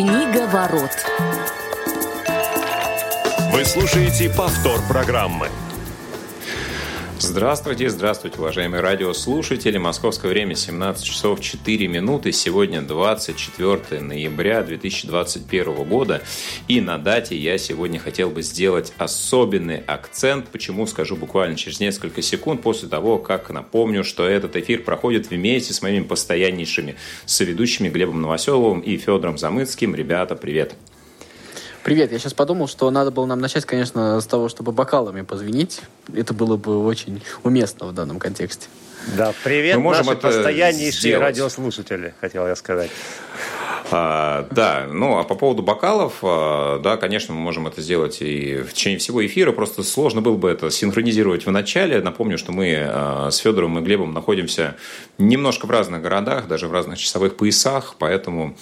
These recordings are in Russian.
Книга ворот. Вы слушаете повтор программы. Здравствуйте, здравствуйте, уважаемые радиослушатели. Московское время 17 часов 4 минуты. Сегодня 24 ноября 2021 года. И на дате я сегодня хотел бы сделать особенный акцент. Почему, скажу буквально через несколько секунд после того, как напомню, что этот эфир проходит вместе с моими постояннейшими соведущими Глебом Новоселовым и Федором Замыцким. Ребята, привет! Привет, я сейчас подумал, что надо было нам начать, конечно, с того, чтобы бокалами позвонить. Это было бы очень уместно в данном контексте. Да, привет, Мы можем наши постояннейшие сделать. радиослушатели, хотел я сказать. А, да, ну а по поводу бокалов, а, да, конечно, мы можем это сделать и в течение всего эфира. Просто сложно было бы это синхронизировать в начале. Напомню, что мы а, с Федором и Глебом находимся немножко в разных городах, даже в разных часовых поясах, поэтому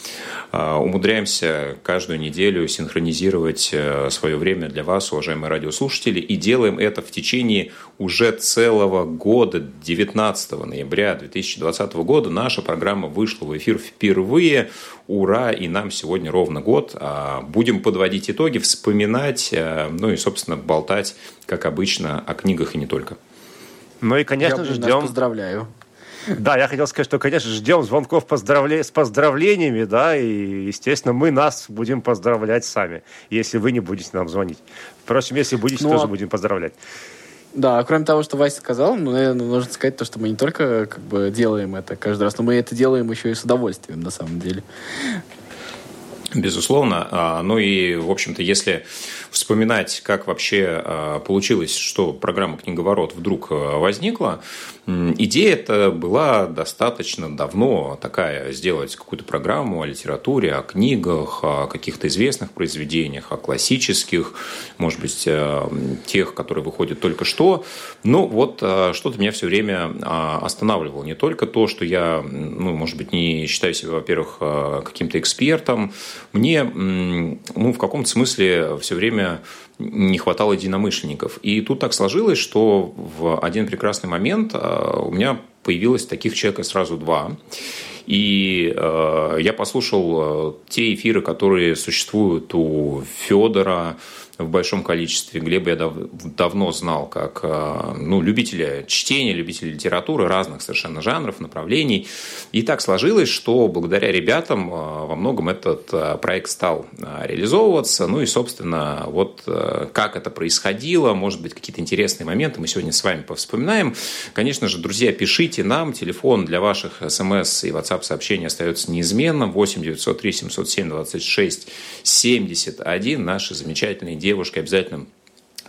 а, умудряемся каждую неделю синхронизировать свое время для вас, уважаемые радиослушатели, и делаем это в течение уже целого года, 19 ноября 2020 года. Наша программа вышла в эфир впервые ура, и нам сегодня ровно год. А, будем подводить итоги, вспоминать, э, ну и, собственно, болтать, как обычно, о книгах и не только. Ну и, конечно я же, ждем... поздравляю. Да, я хотел сказать, что, конечно, ждем звонков поздравле... с поздравлениями, да, и, естественно, мы нас будем поздравлять сами, если вы не будете нам звонить. Впрочем, если будете, ну, тоже а... будем поздравлять. Да, кроме того, что Вася сказал, ну, наверное, нужно сказать то, что мы не только как бы делаем это каждый раз, но мы это делаем еще и с удовольствием, на самом деле. Безусловно. А, ну и, в общем-то, если вспоминать, как вообще а, получилось, что программа «Книговорот» вдруг а, возникла, идея эта была достаточно давно такая, сделать какую-то программу о литературе, о книгах, о каких-то известных произведениях, о классических, может быть, тех, которые выходят только что. Но вот что-то меня все время останавливало. Не только то, что я, ну, может быть, не считаю себя, во-первых, каким-то экспертом, мне, ну, в каком-то смысле все время не хватало единомышленников. И тут так сложилось, что в один прекрасный момент а, у меня появилось таких человека сразу два. И э, я послушал э, те эфиры, которые существуют у Федора, в большом количестве. Глеба я дав давно знал как э, ну, любителя чтения, любителя литературы разных совершенно жанров, направлений. И так сложилось, что благодаря ребятам э, во многом этот проект стал реализовываться. Ну и, собственно, вот как это происходило, может быть, какие-то интересные моменты мы сегодня с вами повспоминаем. Конечно же, друзья, пишите нам. Телефон для ваших смс и WhatsApp сообщений остается неизменным. 8 903 707 26 71. Наши замечательные девушкой обязательно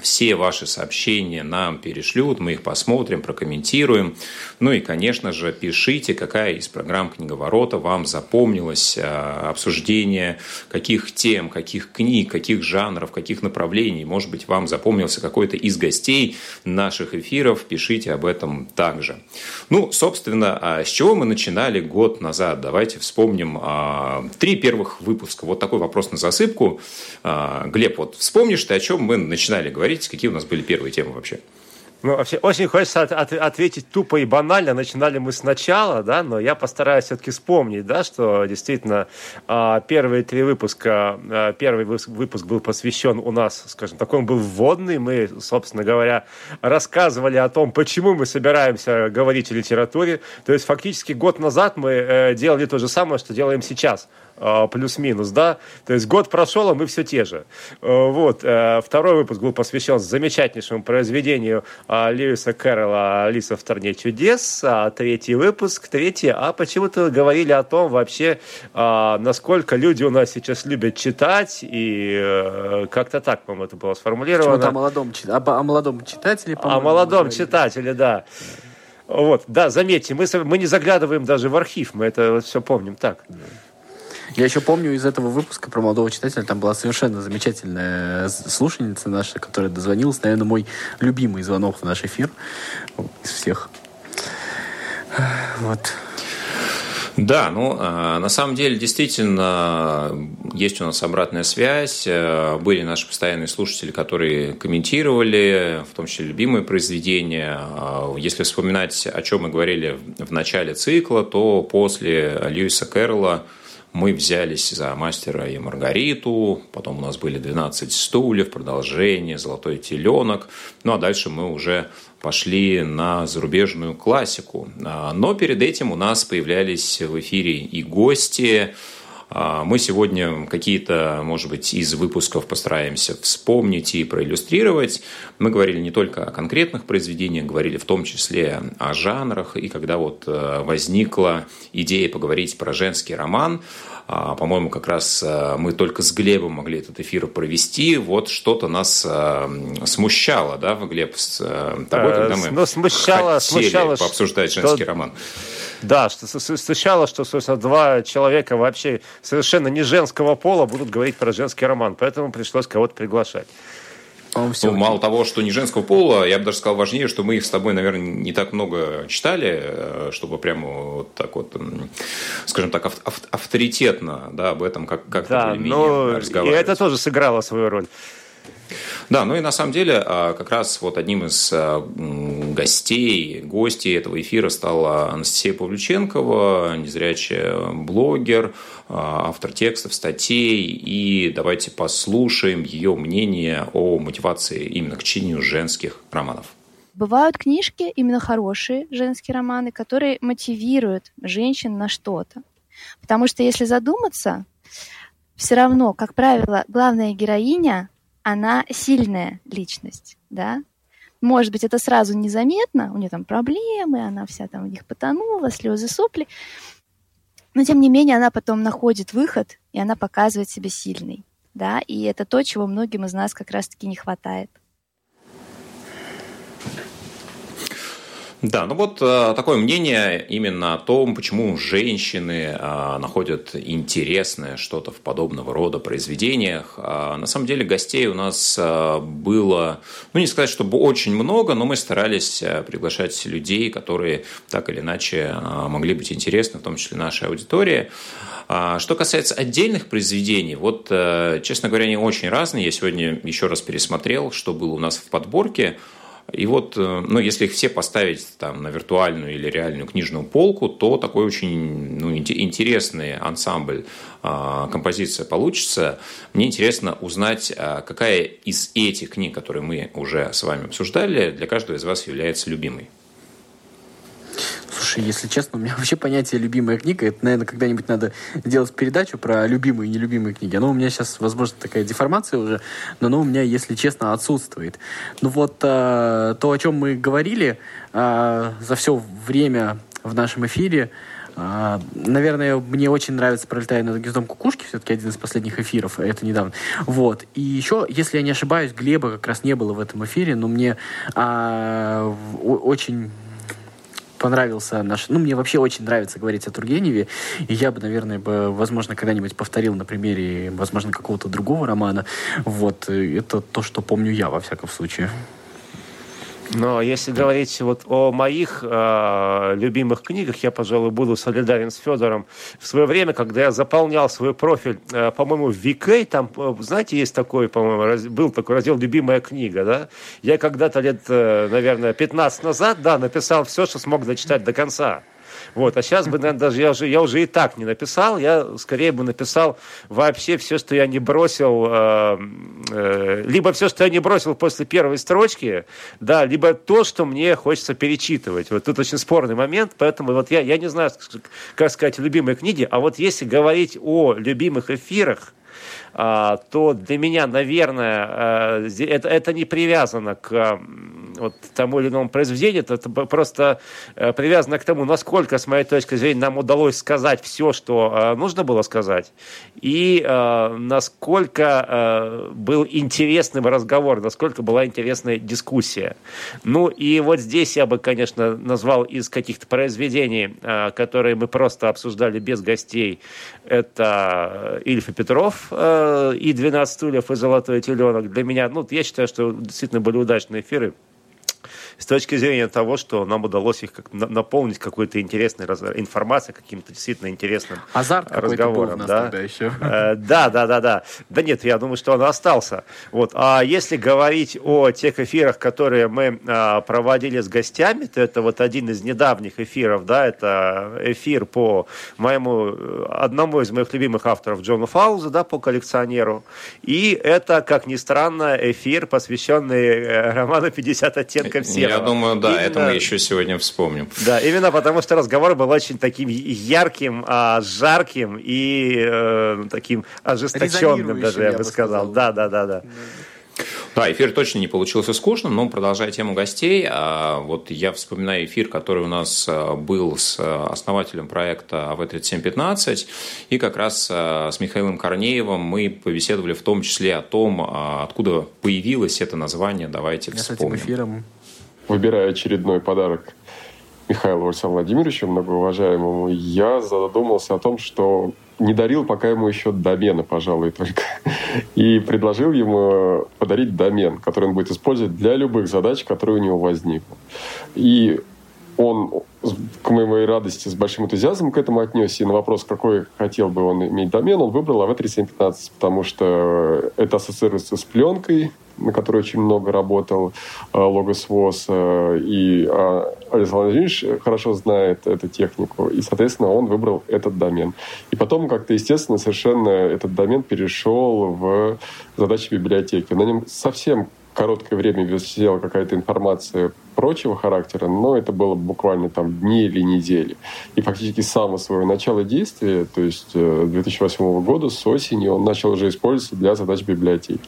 все ваши сообщения нам перешлют, мы их посмотрим, прокомментируем. Ну и, конечно же, пишите, какая из программ «Книговорота» вам запомнилась, а, обсуждение каких тем, каких книг, каких жанров, каких направлений. Может быть, вам запомнился какой-то из гостей наших эфиров, пишите об этом также. Ну, собственно, а с чего мы начинали год назад? Давайте вспомним а, три первых выпуска. Вот такой вопрос на засыпку. Глеб, вот вспомнишь ты, о чем мы начинали говорить? Говорить, какие у нас были первые темы вообще? Ну, вообще, очень хочется от, от, ответить тупо и банально. Начинали мы сначала, да, но я постараюсь все-таки вспомнить, да, что действительно э, первые три выпуска, э, первый выпуск был посвящен у нас, скажем, такой он был вводный. Мы, собственно говоря, рассказывали о том, почему мы собираемся говорить о литературе. То есть, фактически год назад мы э, делали то же самое, что делаем сейчас а, плюс-минус, да, то есть год прошел, а мы все те же. А, вот, э, второй выпуск был посвящен замечательнейшему произведению а, Льюиса Кэрролла «Алиса в стране чудес», а третий выпуск, третий, а почему-то говорили о том вообще, насколько люди у нас сейчас любят читать, и э, как-то так, по-моему, это было сформулировано. Почему-то о молодом, о, молодом читателе, О молодом читателе, да. Вот, да, заметьте, мы, мы не заглядываем даже в архив, мы это все помним так. Я еще помню из этого выпуска про молодого читателя, там была совершенно замечательная слушательница наша, которая дозвонилась. Наверное, мой любимый звонок в наш эфир из всех. Вот. Да, ну, а, на самом деле, действительно, есть у нас обратная связь. Э, были наши постоянные слушатели, которые комментировали, в том числе любимые произведения. А, если вспоминать, о чем мы говорили в начале цикла, то после Льюиса Кэрролла мы взялись за «Мастера и Маргариту», потом у нас были «12 стульев», продолжение, «Золотой теленок», ну а дальше мы уже пошли на зарубежную классику. А, но перед этим у нас появлялись в эфире и гости, мы сегодня какие-то, может быть, из выпусков постараемся вспомнить и проиллюстрировать. Мы говорили не только о конкретных произведениях, говорили в том числе о жанрах. И когда вот э, возникла идея поговорить про женский роман, а, по-моему, как раз э, мы только с Глебом могли этот эфир провести. Вот что-то нас э, смущало, да, Глеб, с тобой, когда мы ну, смущало, смущало, пообсуждать женский роман. Да, что сначала, что, собственно, два человека вообще совершенно не женского пола будут говорить про женский роман, поэтому пришлось кого-то приглашать. Ну, мало того, что не женского пола, я бы даже сказал важнее, что мы их с тобой, наверное, не так много читали, э, чтобы прямо вот так вот, скажем так, авторитетно да, об этом как- как-то да, более-менее разговаривать. И это тоже сыграло свою роль. Да, ну и на самом деле а, как раз вот одним из а, гостей, гостей этого эфира стала Анастасия Павлюченкова, незрячая блогер, а, автор текстов, статей. И давайте послушаем ее мнение о мотивации именно к чтению женских романов. Бывают книжки, именно хорошие женские романы, которые мотивируют женщин на что-то. Потому что если задуматься, все равно, как правило, главная героиня она сильная личность, да. Может быть, это сразу незаметно, у нее там проблемы, она вся там в них потонула, слезы, сопли. Но, тем не менее, она потом находит выход, и она показывает себя сильной, да, и это то, чего многим из нас как раз-таки не хватает. Да, ну вот э, такое мнение именно о том, почему женщины э, находят интересное что-то в подобного рода произведениях. А на самом деле гостей у нас э, было, ну не сказать, чтобы очень много, но мы старались приглашать людей, которые так или иначе могли быть интересны, в том числе нашей аудитории. А что касается отдельных произведений, вот, честно говоря, они очень разные. Я сегодня еще раз пересмотрел, что было у нас в подборке. И вот, э, ну, если их все поставить там, на виртуальную или реальную книжную полку, то такой очень ну, интересный ансамбль, а, композиция получится. Мне интересно узнать, а, какая из этих книг, которые мы уже с вами обсуждали, для каждого из вас является любимой. Слушай, если честно, у меня вообще понятие любимая книга, это, наверное, когда-нибудь надо делать передачу про любимые и нелюбимые книги. Оно у меня сейчас, возможно, такая деформация уже, но оно у меня, если честно, отсутствует. Ну вот э, то, о чем мы говорили э, за все время в нашем эфире, э, Наверное, мне очень нравится «Пролетая над гнездом кукушки», все-таки один из последних эфиров, это недавно. Вот. И еще, если я не ошибаюсь, Глеба как раз не было в этом эфире, но мне а, очень понравился наш... Ну, мне вообще очень нравится говорить о Тургеневе, и я бы, наверное, бы, возможно, когда-нибудь повторил на примере, возможно, какого-то другого романа. Вот, это то, что помню я, во всяком случае. Но если говорить вот о моих э, любимых книгах, я, пожалуй, буду солидарен с Федором. В свое время, когда я заполнял свой профиль, э, по-моему, в VK, там, э, знаете, есть такой, по-моему, раз, был такой раздел «Любимая книга», да? Я когда-то лет, э, наверное, 15 назад, да, написал все, что смог дочитать до конца. Вот. А сейчас бы, наверное, даже я уже, я уже и так не написал. Я скорее бы написал вообще все, что я не бросил, э, э, либо все, что я не бросил после первой строчки, да, либо то, что мне хочется перечитывать. Вот тут очень спорный момент, поэтому вот я, я не знаю, как сказать, любимые книги, а вот если говорить о любимых эфирах, а, то для меня, наверное, э, это, это не привязано к вот, тому или иному произведению, это просто э, привязано к тому, насколько, с моей точки зрения, нам удалось сказать все, что э, нужно было сказать, и насколько был интересным разговор, насколько была интересная дискуссия. Ну и вот здесь я бы, конечно, назвал из каких-то произведений, которые мы просто обсуждали без гостей, это Ильф и Петров, Э, и 12 стульев, и золотой теленок для меня, ну, я считаю, что действительно были удачные эфиры. С точки зрения того, что нам удалось их как, наполнить какой-то интересной раз, информацией, каким-то действительно интересным Азарт разговором. Был да? тогда еще. Э, да, да, да, да. Да нет, я думаю, что он остался. Вот. А если говорить о тех эфирах, которые мы а, проводили с гостями, то это вот один из недавних эфиров, да, это эфир по моему, одному из моих любимых авторов Джону Фауза, да, по коллекционеру. И это, как ни странно, эфир, посвященный э, роману «50 оттенков серого». Я думаю, да, именно, это мы еще сегодня вспомним. Да, именно потому, что разговор был очень таким ярким, а, жарким и э, таким ожесточенным даже, я бы сказал. сказал. Да, да, да, да. Да, эфир точно не получился скучным, но продолжая тему гостей, а, вот я вспоминаю эфир, который у нас а, был с основателем проекта АВ-3715, и как раз с Михаилом Корнеевым мы побеседовали в том числе о том, откуда появилось это название, давайте вспомним. с этим эфиром Выбирая очередной подарок Михаилу Александру Владимировичу, многоуважаемому, я задумался о том, что не дарил пока ему еще домена, пожалуй, только. И предложил ему подарить домен, который он будет использовать для любых задач, которые у него возникнут. И он, к моей радости, с большим энтузиазмом к этому отнесся. И на вопрос, какой хотел бы он иметь домен, он выбрал AV3715, потому что это ассоциируется с пленкой, на которой очень много работал Логос ВОЗ, э, и а, Александр Владимирович хорошо знает эту технику, и, соответственно, он выбрал этот домен. И потом как-то, естественно, совершенно этот домен перешел в задачи библиотеки. На нем совсем короткое время висела какая-то информация прочего характера, но это было буквально там дни или недели. И фактически с самого своего начала действия, то есть 2008 э, года, с осени, он начал уже использоваться для задач библиотеки.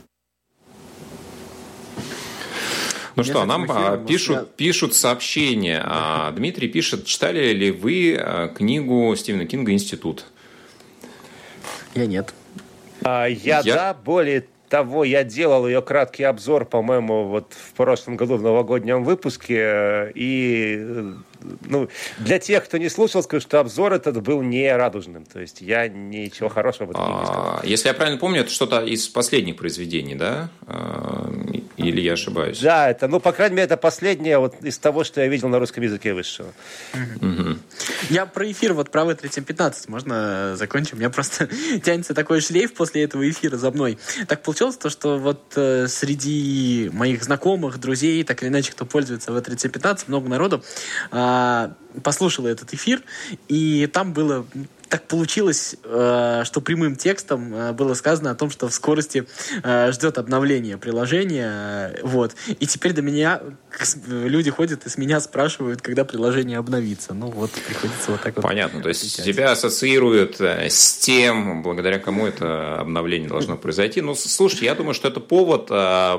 Ну что, нам а, пишут, я... пишут сообщения. А, Дмитрий пишет, читали ли вы а, книгу Стивена Кинга «Институт»? Я нет. А, я, я, да, более того, я делал ее краткий обзор, по-моему, вот в прошлом году в новогоднем выпуске. И ну, для тех, кто не слушал, скажу, что обзор этот был не радужным. То есть я ничего хорошего в этом не сказал. Если я правильно помню, это что-то из последних произведений, да? Или я ошибаюсь? Да, это, ну, по крайней мере, это последнее вот из того, что я видел на русском языке высшего. Угу. Я про эфир, вот про В-315, можно закончим? У меня просто тянется такой шлейф после этого эфира за мной. Так получилось то, что вот э, среди моих знакомых, друзей, так или иначе, кто пользуется В-315, много народу э, послушало этот эфир, и там было так получилось, э, что прямым текстом э, было сказано о том, что в скорости э, ждет обновление приложения. Вот. И теперь до меня люди ходят и с меня спрашивают, когда приложение обновится. Ну вот, приходится вот так вот. Понятно. То есть тебя ассоциируют с тем, благодаря кому это обновление должно произойти. Ну, слушайте, я думаю, что это повод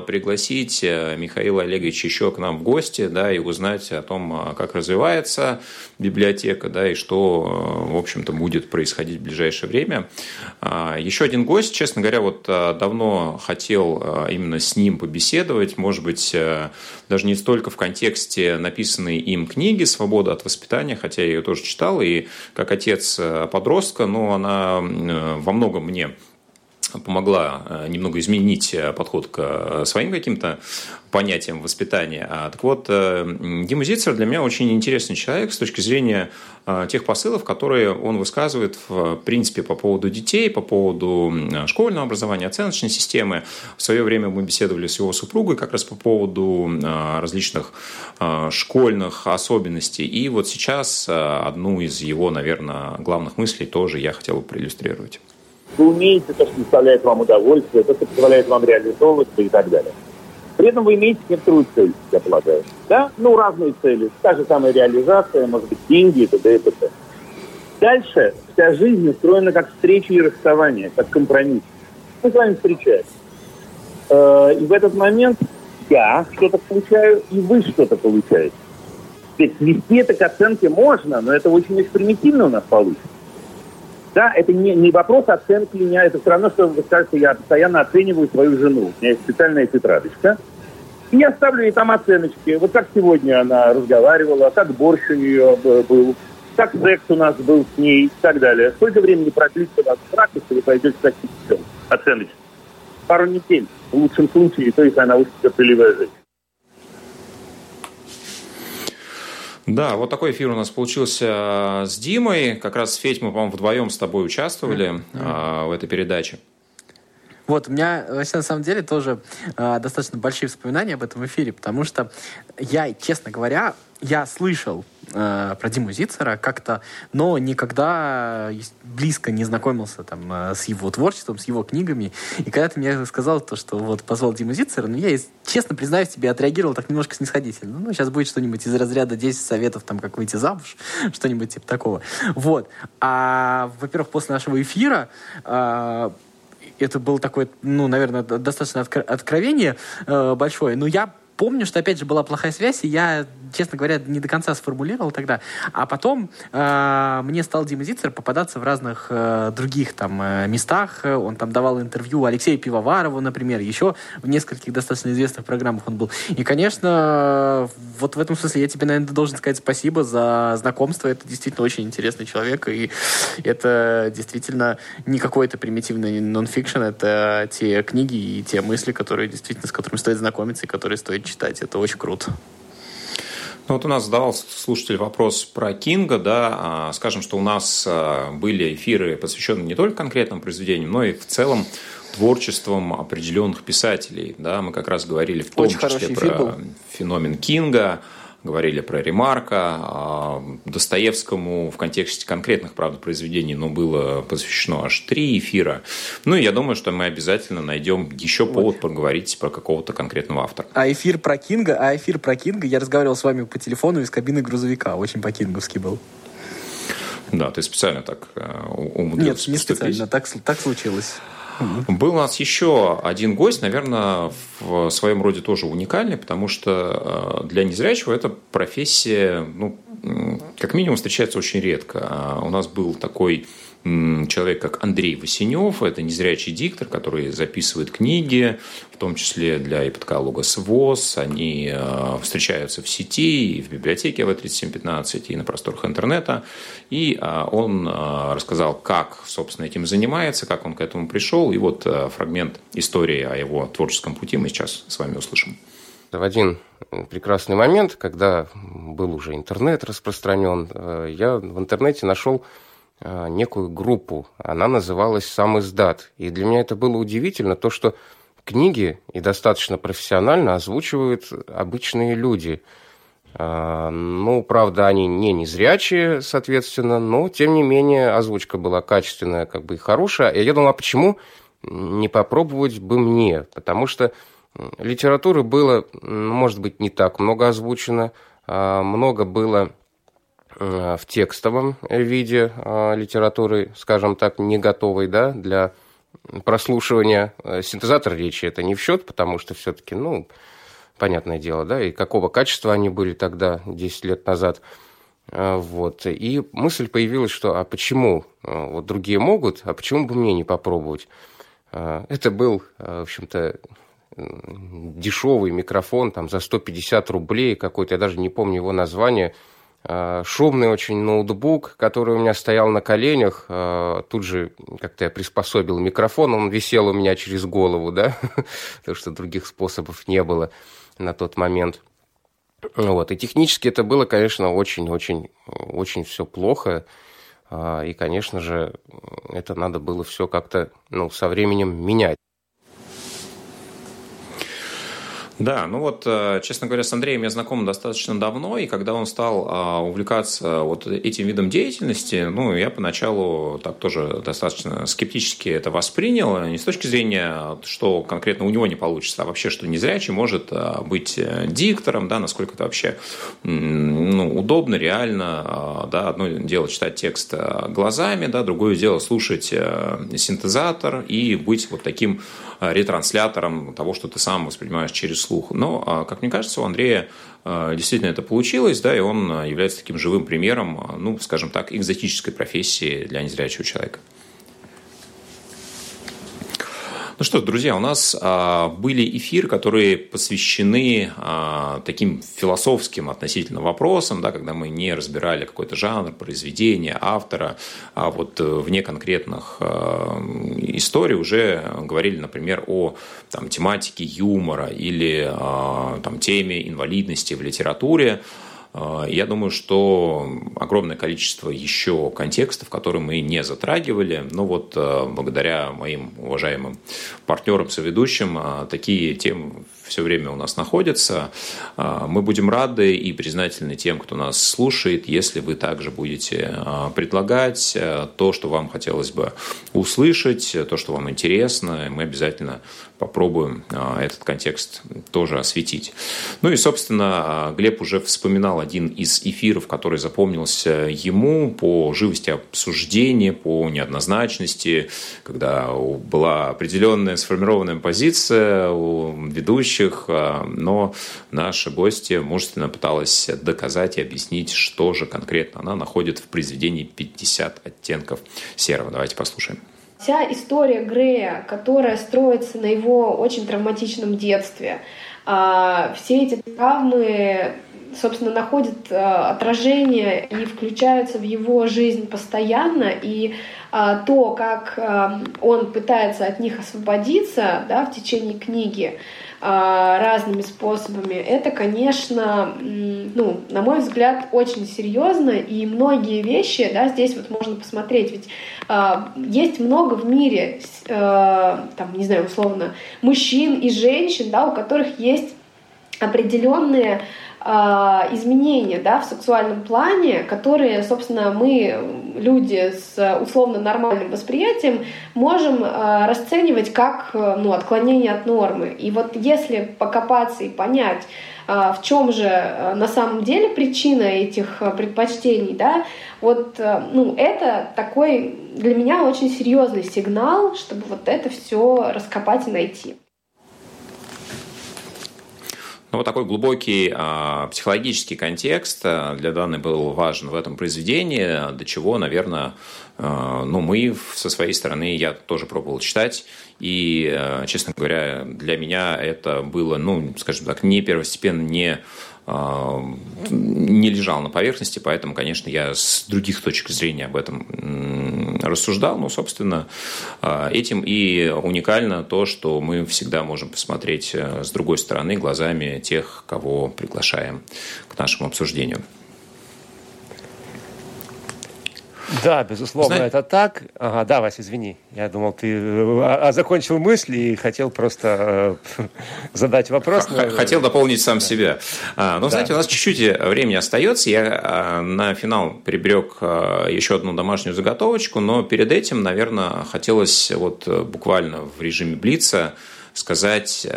пригласить Михаила Олеговича еще к нам в гости, да, и узнать о том, как развивается библиотека, да, и что, в общем-то, будет будет происходить в ближайшее время. А, еще один гость, честно говоря, вот а, давно хотел а, именно с ним побеседовать, может быть, даже не столько в контексте написанной им книги «Свобода от воспитания», хотя я ее тоже читал, и как отец подростка, но она во многом мне помогла э, немного изменить э, подход к э, своим каким-то понятиям воспитания. А, так вот, Дима Зицер для меня очень интересный человек с точки зрения тех посылов, которые он высказывает, в принципе, по поводу детей, по поводу школьного образования, оценочной системы. В свое время мы беседовали с его супругой как раз по поводу различных школьных особенностей. И вот сейчас одну из его, наверное, главных мыслей тоже я хотел бы проиллюстрировать. Вы умеете то, что доставляет вам удовольствие, то, что позволяет вам реализовываться и так далее. При этом вы имеете некоторую цель, я полагаю. Да? Ну, разные цели. Та же самая реализация, может быть, деньги и т.д. и т.д. Дальше вся жизнь устроена как встреча и расставание, как компромисс. Мы с вами встречаемся. Э, и в этот момент я что-то получаю, и вы что-то получаете. То есть свести это к оценке можно, но это очень-очень примитивно у нас получится. Да, это не, не вопрос оценки меня, это все равно, что вы скажете, я постоянно оцениваю свою жену. У меня есть специальная тетрадочка. И я ставлю ей там оценочки. Вот как сегодня она разговаривала, как борщ у нее был, как секс у нас был с ней и так далее. Сколько времени продлится у вас брак, если вы пойдете таким оценочкам? Пару недель, в лучшем случае, то есть она учится целевая жизнь. Да, вот такой эфир у нас получился с Димой. Как раз, Федь, мы, по-моему, вдвоем с тобой участвовали mm-hmm. в этой передаче. Вот, у меня вообще на самом деле тоже э, достаточно большие воспоминания об этом эфире, потому что я, честно говоря, я слышал э, про Диму Зицера как-то, но никогда близко не знакомился там э, с его творчеством, с его книгами. И когда ты мне сказал то, что вот позвал Диму Зицера, ну я, честно признаюсь тебе, отреагировал так немножко снисходительно. Ну, сейчас будет что-нибудь из разряда 10 советов, там, как выйти замуж, что-нибудь типа такого. Вот. А, во-первых, после нашего эфира э, это был такой, ну, наверное, достаточно откровение э, большое. Но я помню, что, опять же, была плохая связь, и я, честно говоря, не до конца сформулировал тогда. А потом э, мне стал Дима Зицер попадаться в разных э, других там э, местах. Он там давал интервью Алексею Пивоварову, например, еще в нескольких достаточно известных программах он был. И, конечно, вот в этом смысле я тебе, наверное, должен сказать спасибо за знакомство. Это действительно очень интересный человек, и это действительно не какой-то примитивный нонфикшн, это те книги и те мысли, которые действительно, с которыми стоит знакомиться и которые стоит читать. Это очень круто. Ну вот у нас задавал слушатель вопрос про Кинга, да, а, скажем, что у нас а, были эфиры, посвященные не только конкретным произведениям, но и в целом творчеством определенных писателей, да, мы как раз говорили в том Очень числе про феномен Кинга, говорили про Ремарка, а, Достоевскому в контексте конкретных, правда, произведений, но было посвящено аж три эфира. Ну, и я думаю, что мы обязательно найдем еще повод поговорить про какого-то конкретного автора. А эфир про Кинга, а эфир про Кинга, я разговаривал с вами по телефону из кабины грузовика, очень по-кинговски был. Да, ты специально так э, умудрился Нет, не специально, так, так случилось. Был у нас еще один гость, наверное, в своем роде тоже уникальный, потому что э, для незрячего эта профессия, ну, как минимум, встречается очень редко. А у нас был такой человек, как Андрей Васенев, это незрячий диктор, который записывает книги, в том числе для иподкалога СВОЗ. Они э, встречаются в сети, и в библиотеке В3715, и на просторах интернета. И э, он э, рассказал, как, собственно, этим занимается, как он к этому пришел. И вот фрагмент истории о его творческом пути мы сейчас с вами услышим. В один прекрасный момент, когда был уже интернет распространен, я в интернете нашел некую группу. Она называлась «Сам издат». И для меня это было удивительно, то, что книги и достаточно профессионально озвучивают обычные люди. А, ну, правда, они не незрячие, соответственно, но, тем не менее, озвучка была качественная, как бы и хорошая. И я думал, а почему не попробовать бы мне? Потому что литературы было, может быть, не так много озвучено, а много было Э, в текстовом виде э, литературы, скажем так, не готовой да, для прослушивания. Э, синтезатор речи это не в счет, потому что все-таки, ну, понятное дело, да, и какого качества они были тогда, 10 лет назад. Вот. И мысль появилась, что а почему вот другие могут, а почему бы мне не попробовать? Это был, в общем-то, дешевый микрофон там за 150 рублей какой-то, я даже не помню его название – Э, шумный очень ноутбук, который у меня стоял на коленях. Э, тут же как-то я приспособил микрофон, он висел у меня через голову, да, потому что других способов не было на тот момент. Вот. И технически это было, конечно, очень-очень очень все плохо. Э, и, конечно же, это надо было все как-то ну, со временем менять. Да, ну вот, э, честно говоря, с Андреем я знаком достаточно давно, и когда он стал а, увлекаться вот этим видом деятельности, ну, я поначалу так тоже достаточно скептически это воспринял, не с точки зрения, что конкретно у него не получится, а вообще, что незрячий может быть э, диктором, да, насколько это вообще ну, удобно, реально, да, одно дело читать текст э, глазами, да, другое дело слушать синтезатор и быть вот таким ретранслятором того, что ты сам воспринимаешь через слух. Но, а, как мне кажется, у Андрея а, действительно это получилось, да, и он а, является таким живым примером, ну, скажем так, экзотической профессии для незрячего человека. Ну что, друзья, у нас а, были эфиры, которые посвящены а, таким философским относительно вопросам, да, когда мы не разбирали какой-то жанр, произведение, автора, а вот э, вне конкретных а, историй уже говорили, например, о там, тематике юмора или а, там, теме инвалидности в литературе. Э, я думаю, что огромное количество еще контекстов, которые мы не затрагивали, но вот благодаря моим уважаемым партнерам, соведущим, такие темы все время у нас находятся. А, мы будем рады и признательны тем, кто нас слушает, если вы также будете а, предлагать а, то, что вам хотелось бы услышать, то, что вам интересно. Мы обязательно попробуем этот контекст тоже осветить. Ну и, собственно, Глеб уже вспоминал один из эфиров, который запомнился ему по живости обсуждения, по неоднозначности, когда была определенная сформированная позиция у ведущих, ведущих, а, но наша гостья мужественно пыталась доказать и объяснить, что же конкретно она находит в произведении «50 оттенков серого». Давайте послушаем. Вся история Грея, которая строится на его очень травматичном детстве, а, все эти травмы собственно, находят отражение и включаются в его жизнь постоянно, и то, как он пытается от них освободиться да, в течение книги, а, разными способами, это, конечно, ну, на мой взгляд, очень серьезно, и многие вещи, да, здесь вот можно посмотреть, ведь э, есть много в мире, э, там, не знаю, условно, мужчин и женщин, да, у которых есть определенные а, изменения да, в сексуальном плане, которые, собственно, мы, люди с условно нормальным восприятием, можем а, расценивать как ну, отклонение от нормы. И вот если покопаться и понять, в чем же на самом деле причина этих предпочтений, да, вот ну, это такой для меня очень серьезный сигнал, чтобы вот это все раскопать и найти. Ну, вот такой глубокий а, психологический контекст а, для Даны был важен в этом произведении, до чего, наверное, а, ну, мы со своей стороны, я тоже пробовал читать, и, а, честно говоря, для меня это было, ну, скажем так, не первостепенно, не не лежал на поверхности, поэтому, конечно, я с других точек зрения об этом рассуждал. Но, собственно, а, этим и уникально то, что мы всегда можем посмотреть э, с другой стороны глазами тех, кого приглашаем к нашему обсуждению. Да, безусловно, Знаете... это так. Ага, да, Вася, извини. Я думал, ты а, а закончил мысли и хотел просто э, задать вопрос. Но... Хотел дополнить сам да. себя. А, ну, да. знаете, у нас чуть-чуть э, времени остается. Я а, на финал приберег а, еще одну домашнюю заготовочку, но перед этим, наверное, хотелось вот э, буквально в режиме Блица сказать,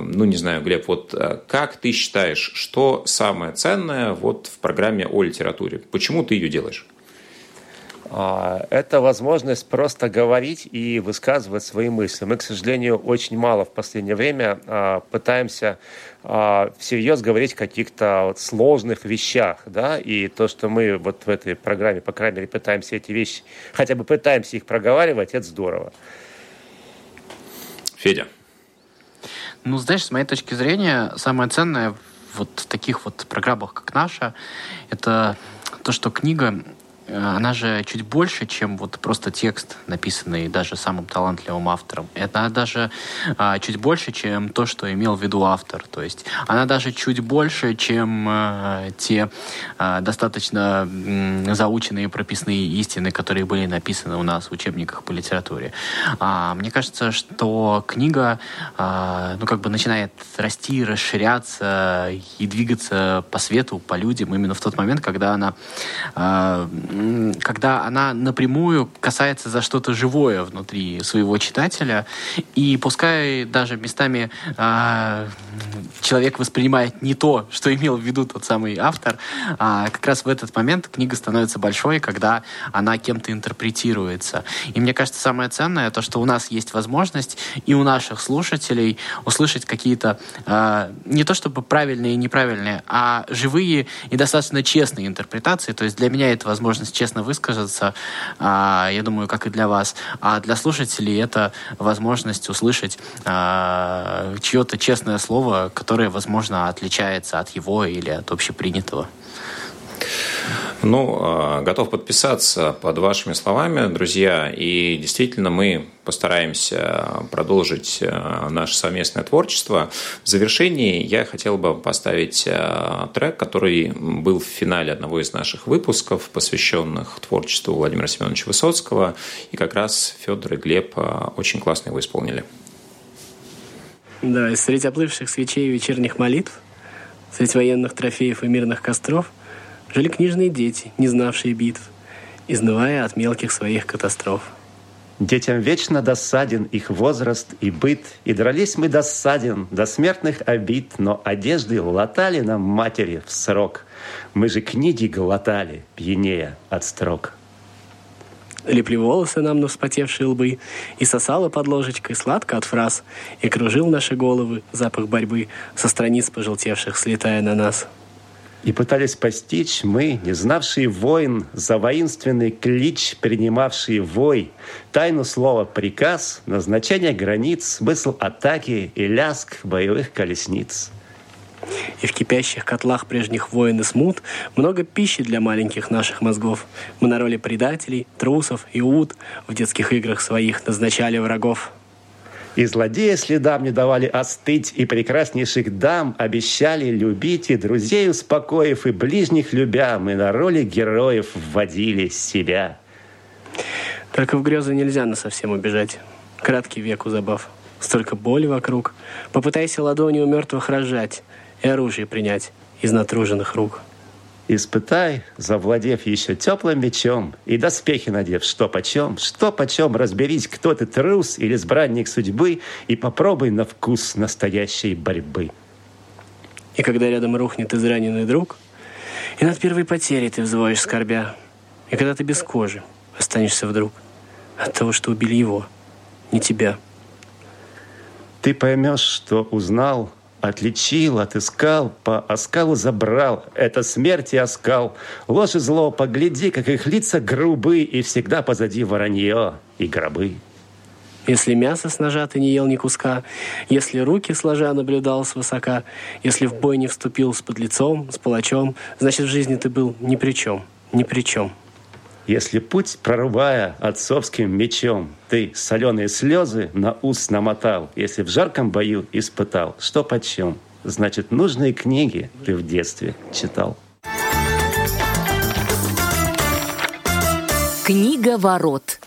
ну, не знаю, Глеб, вот как ты считаешь, что самое ценное вот в программе о литературе? Почему ты ее делаешь? А, это возможность просто говорить и высказывать свои мысли. Мы, к сожалению, очень мало в последнее время а, пытаемся а, всерьез говорить о каких-то вот сложных вещах, да, и то, что мы вот в этой программе, по крайней мере, пытаемся эти вещи, хотя бы пытаемся их проговаривать, это здорово. Федя. Ну, знаешь, с моей точки зрения, самое ценное вот в таких вот программах, как наша, это то, что книга она же чуть больше, чем вот просто текст, написанный даже самым талантливым автором. Это даже а, чуть больше, чем то, что имел в виду автор. То есть она даже чуть больше, чем а, те а, достаточно м, заученные прописные истины, которые были написаны у нас в учебниках по литературе. А, мне кажется, что книга, а, ну как бы начинает расти, расширяться и двигаться по свету, по людям именно в тот момент, когда она а, когда она напрямую касается за что-то живое внутри своего читателя, и пускай даже местами э, человек воспринимает не то, что имел в виду тот самый автор, а как раз в этот момент книга становится большой, когда она кем-то интерпретируется. И мне кажется, самое ценное то, что у нас есть возможность и у наших слушателей услышать какие-то э, не то чтобы правильные и неправильные, а живые и достаточно честные интерпретации. То есть для меня это возможность возможность честно высказаться, а, я думаю, как и для вас. А для слушателей это возможность услышать а, чье-то честное слово, которое, возможно, отличается от его или от общепринятого. Ну, а, готов подписаться под вашими словами, друзья. И действительно, мы постараемся продолжить а, наше совместное творчество. В завершении я хотел бы поставить а, трек, который был в финале одного из наших выпусков, посвященных творчеству Владимира Семеновича Высоцкого. И как раз Федор и Глеб очень классно его исполнили. Да, и среди оплывших свечей вечерних молитв, среди военных трофеев и мирных костров – жили книжные дети, не знавшие битв, изнывая от мелких своих катастроф. Детям вечно досаден их возраст и быт, И дрались мы досаден до смертных обид, Но одежды латали нам матери в срок. Мы же книги глотали, пьянее от строк. Лепли волосы нам на вспотевшие лбы, И сосала под ложечкой сладко от фраз, И кружил наши головы запах борьбы, Со страниц пожелтевших слетая на нас — и пытались постичь мы, не знавшие войн, за воинственный клич, принимавшие вой, тайну слова «приказ», назначение границ, смысл атаки и ляск боевых колесниц. И в кипящих котлах прежних войн и смут много пищи для маленьких наших мозгов. Мы на роли предателей, трусов и ут в детских играх своих назначали врагов. И злодея следам не давали остыть, и прекраснейших дам обещали любить, и друзей успокоив, и ближних любя, мы на роли героев вводили себя. Только в грезы нельзя на совсем убежать. Краткий век у забав. Столько боли вокруг. Попытайся ладонью мертвых рожать и оружие принять из натруженных рук. Испытай, завладев еще теплым мечом, И доспехи надев, что почем, что почем, Разберись, кто ты, трус или избранник судьбы, И попробуй на вкус настоящей борьбы. И когда рядом рухнет израненный друг, И над первой потерей ты взвоишь скорбя, И когда ты без кожи останешься вдруг От того, что убили его, не тебя. Ты поймешь, что узнал — Отличил, отыскал, по оскалу забрал. Это смерть и оскал. Ложь и зло, погляди, как их лица грубы, И всегда позади воронье и гробы. Если мясо с ножа ты не ел ни куска, Если руки сложа наблюдал свысока, Если в бой не вступил с подлецом, с палачом, Значит, в жизни ты был ни при чем, ни при чем. Если путь, прорубая отцовским мечом, Ты соленые слезы на ус намотал, Если в жарком бою испытал, что почем, Значит, нужные книги ты в детстве читал. Книга ворот.